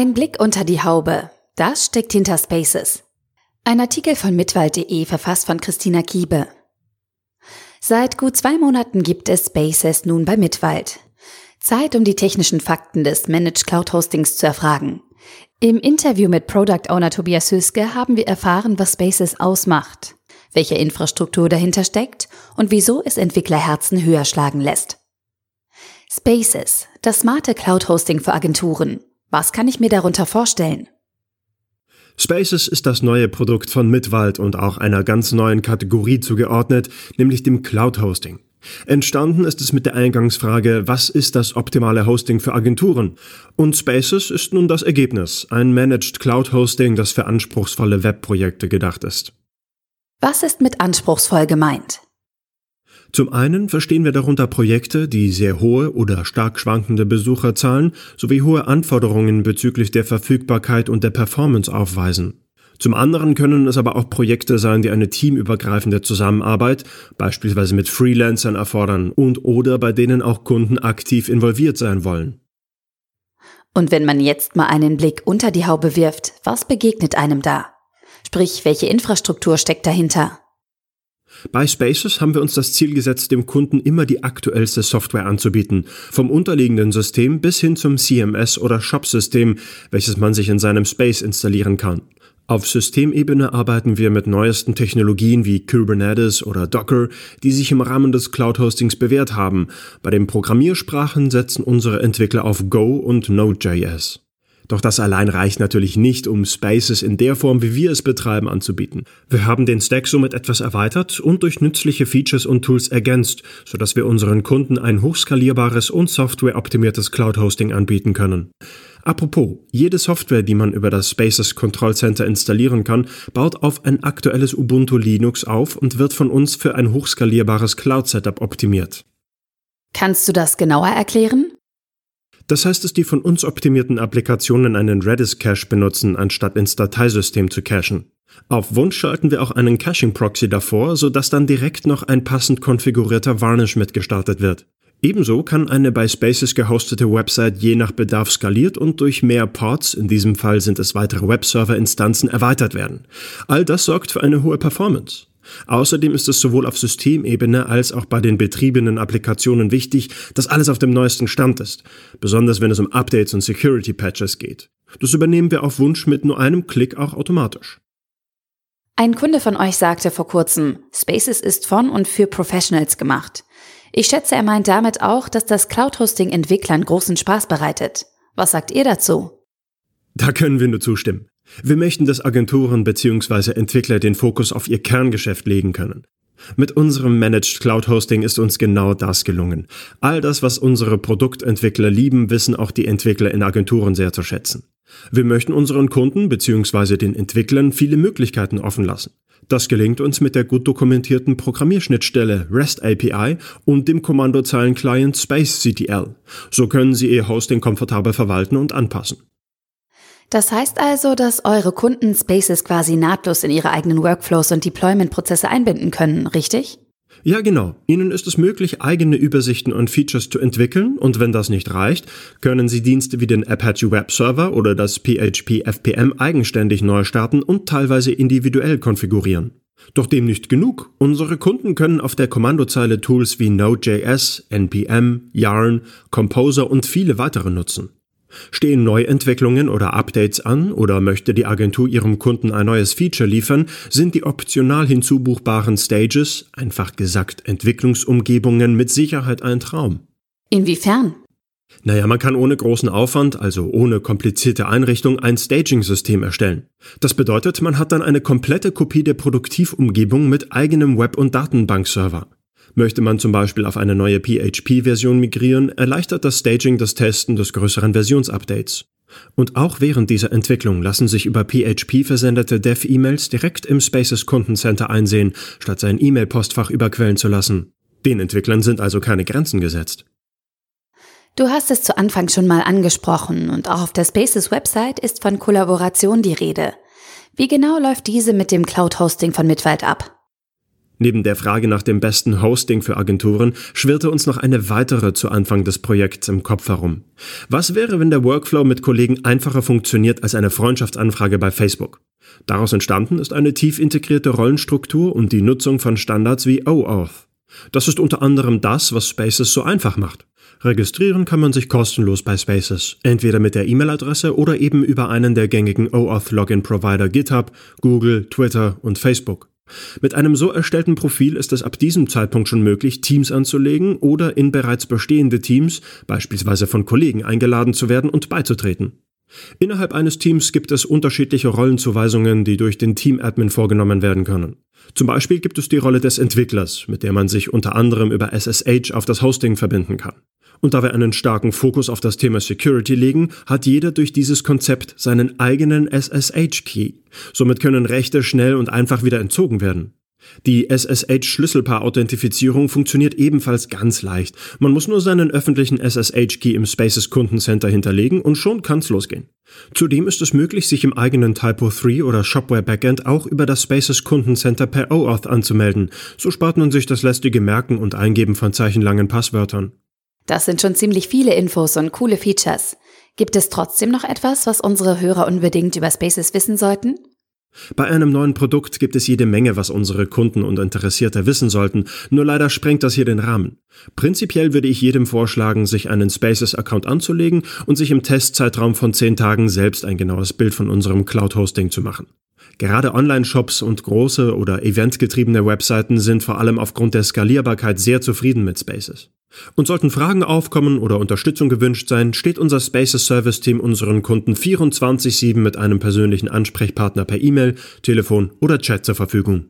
Ein Blick unter die Haube. Das steckt hinter Spaces. Ein Artikel von mitwald.de verfasst von Christina Kiebe. Seit gut zwei Monaten gibt es Spaces nun bei Mitwald. Zeit, um die technischen Fakten des Managed Cloud Hostings zu erfragen. Im Interview mit Product Owner Tobias Hüske haben wir erfahren, was Spaces ausmacht, welche Infrastruktur dahinter steckt und wieso es Entwicklerherzen höher schlagen lässt. Spaces, das smarte Cloud Hosting für Agenturen. Was kann ich mir darunter vorstellen? Spaces ist das neue Produkt von Mitwald und auch einer ganz neuen Kategorie zugeordnet, nämlich dem Cloud Hosting. Entstanden ist es mit der Eingangsfrage, was ist das optimale Hosting für Agenturen? Und Spaces ist nun das Ergebnis, ein Managed Cloud Hosting, das für anspruchsvolle Webprojekte gedacht ist. Was ist mit anspruchsvoll gemeint? Zum einen verstehen wir darunter Projekte, die sehr hohe oder stark schwankende Besucherzahlen sowie hohe Anforderungen bezüglich der Verfügbarkeit und der Performance aufweisen. Zum anderen können es aber auch Projekte sein, die eine teamübergreifende Zusammenarbeit, beispielsweise mit Freelancern erfordern und oder bei denen auch Kunden aktiv involviert sein wollen. Und wenn man jetzt mal einen Blick unter die Haube wirft, was begegnet einem da? Sprich, welche Infrastruktur steckt dahinter? Bei Spaces haben wir uns das Ziel gesetzt, dem Kunden immer die aktuellste Software anzubieten, vom unterliegenden System bis hin zum CMS oder Shop-System, welches man sich in seinem Space installieren kann. Auf Systemebene arbeiten wir mit neuesten Technologien wie Kubernetes oder Docker, die sich im Rahmen des Cloud-Hostings bewährt haben. Bei den Programmiersprachen setzen unsere Entwickler auf Go und Node.js. Doch das allein reicht natürlich nicht, um Spaces in der Form, wie wir es betreiben, anzubieten. Wir haben den Stack somit etwas erweitert und durch nützliche Features und Tools ergänzt, sodass wir unseren Kunden ein hochskalierbares und softwareoptimiertes Cloud-Hosting anbieten können. Apropos, jede Software, die man über das Spaces Control Center installieren kann, baut auf ein aktuelles Ubuntu Linux auf und wird von uns für ein hochskalierbares Cloud-Setup optimiert. Kannst du das genauer erklären? Das heißt, dass die von uns optimierten Applikationen einen Redis-Cache benutzen, anstatt ins Dateisystem zu cachen. Auf Wunsch schalten wir auch einen Caching-Proxy davor, sodass dann direkt noch ein passend konfigurierter Varnish mitgestartet wird. Ebenso kann eine bei Spaces gehostete Website je nach Bedarf skaliert und durch mehr Ports, in diesem Fall sind es weitere Webserver-Instanzen, erweitert werden. All das sorgt für eine hohe Performance. Außerdem ist es sowohl auf Systemebene als auch bei den betriebenen Applikationen wichtig, dass alles auf dem neuesten Stand ist, besonders wenn es um Updates und Security Patches geht. Das übernehmen wir auf Wunsch mit nur einem Klick auch automatisch. Ein Kunde von euch sagte vor kurzem, Spaces ist von und für Professionals gemacht. Ich schätze, er meint damit auch, dass das Cloud-Hosting Entwicklern großen Spaß bereitet. Was sagt ihr dazu? Da können wir nur zustimmen. Wir möchten, dass Agenturen bzw. Entwickler den Fokus auf ihr Kerngeschäft legen können. Mit unserem Managed Cloud Hosting ist uns genau das gelungen. All das, was unsere Produktentwickler lieben, wissen auch die Entwickler in Agenturen sehr zu schätzen. Wir möchten unseren Kunden bzw. den Entwicklern viele Möglichkeiten offen lassen. Das gelingt uns mit der gut dokumentierten Programmierschnittstelle REST API und dem Kommandozeilen-Client Space CTL. So können Sie Ihr Hosting komfortabel verwalten und anpassen. Das heißt also, dass eure Kunden Spaces quasi nahtlos in ihre eigenen Workflows und Deployment-Prozesse einbinden können, richtig? Ja, genau. Ihnen ist es möglich, eigene Übersichten und Features zu entwickeln und wenn das nicht reicht, können Sie Dienste wie den Apache Web Server oder das PHP FPM eigenständig neu starten und teilweise individuell konfigurieren. Doch dem nicht genug. Unsere Kunden können auf der Kommandozeile Tools wie Node.js, NPM, Yarn, Composer und viele weitere nutzen. Stehen Neuentwicklungen oder Updates an oder möchte die Agentur ihrem Kunden ein neues Feature liefern, sind die optional hinzubuchbaren Stages, einfach gesagt Entwicklungsumgebungen, mit Sicherheit ein Traum. Inwiefern? Naja, man kann ohne großen Aufwand, also ohne komplizierte Einrichtung, ein Staging-System erstellen. Das bedeutet, man hat dann eine komplette Kopie der Produktivumgebung mit eigenem Web- und Datenbankserver. Möchte man zum Beispiel auf eine neue PHP-Version migrieren, erleichtert das Staging das Testen des größeren Versionsupdates. Und auch während dieser Entwicklung lassen sich über PHP versendete Dev-E-Mails direkt im Spaces Kundencenter einsehen, statt sein E-Mail-Postfach überquellen zu lassen. Den Entwicklern sind also keine Grenzen gesetzt. Du hast es zu Anfang schon mal angesprochen und auch auf der Spaces Website ist von Kollaboration die Rede. Wie genau läuft diese mit dem Cloud-Hosting von Mitwald ab? Neben der Frage nach dem besten Hosting für Agenturen schwirrte uns noch eine weitere zu Anfang des Projekts im Kopf herum. Was wäre, wenn der Workflow mit Kollegen einfacher funktioniert als eine Freundschaftsanfrage bei Facebook? Daraus entstanden ist eine tief integrierte Rollenstruktur und die Nutzung von Standards wie OAuth. Das ist unter anderem das, was Spaces so einfach macht. Registrieren kann man sich kostenlos bei Spaces, entweder mit der E-Mail-Adresse oder eben über einen der gängigen OAuth-Login-Provider GitHub, Google, Twitter und Facebook. Mit einem so erstellten Profil ist es ab diesem Zeitpunkt schon möglich, Teams anzulegen oder in bereits bestehende Teams, beispielsweise von Kollegen, eingeladen zu werden und beizutreten. Innerhalb eines Teams gibt es unterschiedliche Rollenzuweisungen, die durch den Team-Admin vorgenommen werden können. Zum Beispiel gibt es die Rolle des Entwicklers, mit der man sich unter anderem über SSH auf das Hosting verbinden kann. Und da wir einen starken Fokus auf das Thema Security legen, hat jeder durch dieses Konzept seinen eigenen SSH-Key. Somit können Rechte schnell und einfach wieder entzogen werden. Die SSH-Schlüsselpaar-Authentifizierung funktioniert ebenfalls ganz leicht. Man muss nur seinen öffentlichen SSH-Key im Spaces Kundencenter hinterlegen und schon kann's losgehen. Zudem ist es möglich, sich im eigenen Typo3 oder Shopware Backend auch über das Spaces Kundencenter per OAuth anzumelden. So spart man sich das lästige Merken und Eingeben von zeichenlangen Passwörtern. Das sind schon ziemlich viele Infos und coole Features. Gibt es trotzdem noch etwas, was unsere Hörer unbedingt über Spaces wissen sollten? Bei einem neuen Produkt gibt es jede Menge, was unsere Kunden und Interessierte wissen sollten, nur leider sprengt das hier den Rahmen. Prinzipiell würde ich jedem vorschlagen, sich einen Spaces-Account anzulegen und sich im Testzeitraum von 10 Tagen selbst ein genaues Bild von unserem Cloud-Hosting zu machen. Gerade Online-Shops und große oder eventgetriebene Webseiten sind vor allem aufgrund der Skalierbarkeit sehr zufrieden mit Spaces. Und sollten Fragen aufkommen oder Unterstützung gewünscht sein, steht unser Spaces Service Team unseren Kunden 24-7 mit einem persönlichen Ansprechpartner per E-Mail, Telefon oder Chat zur Verfügung.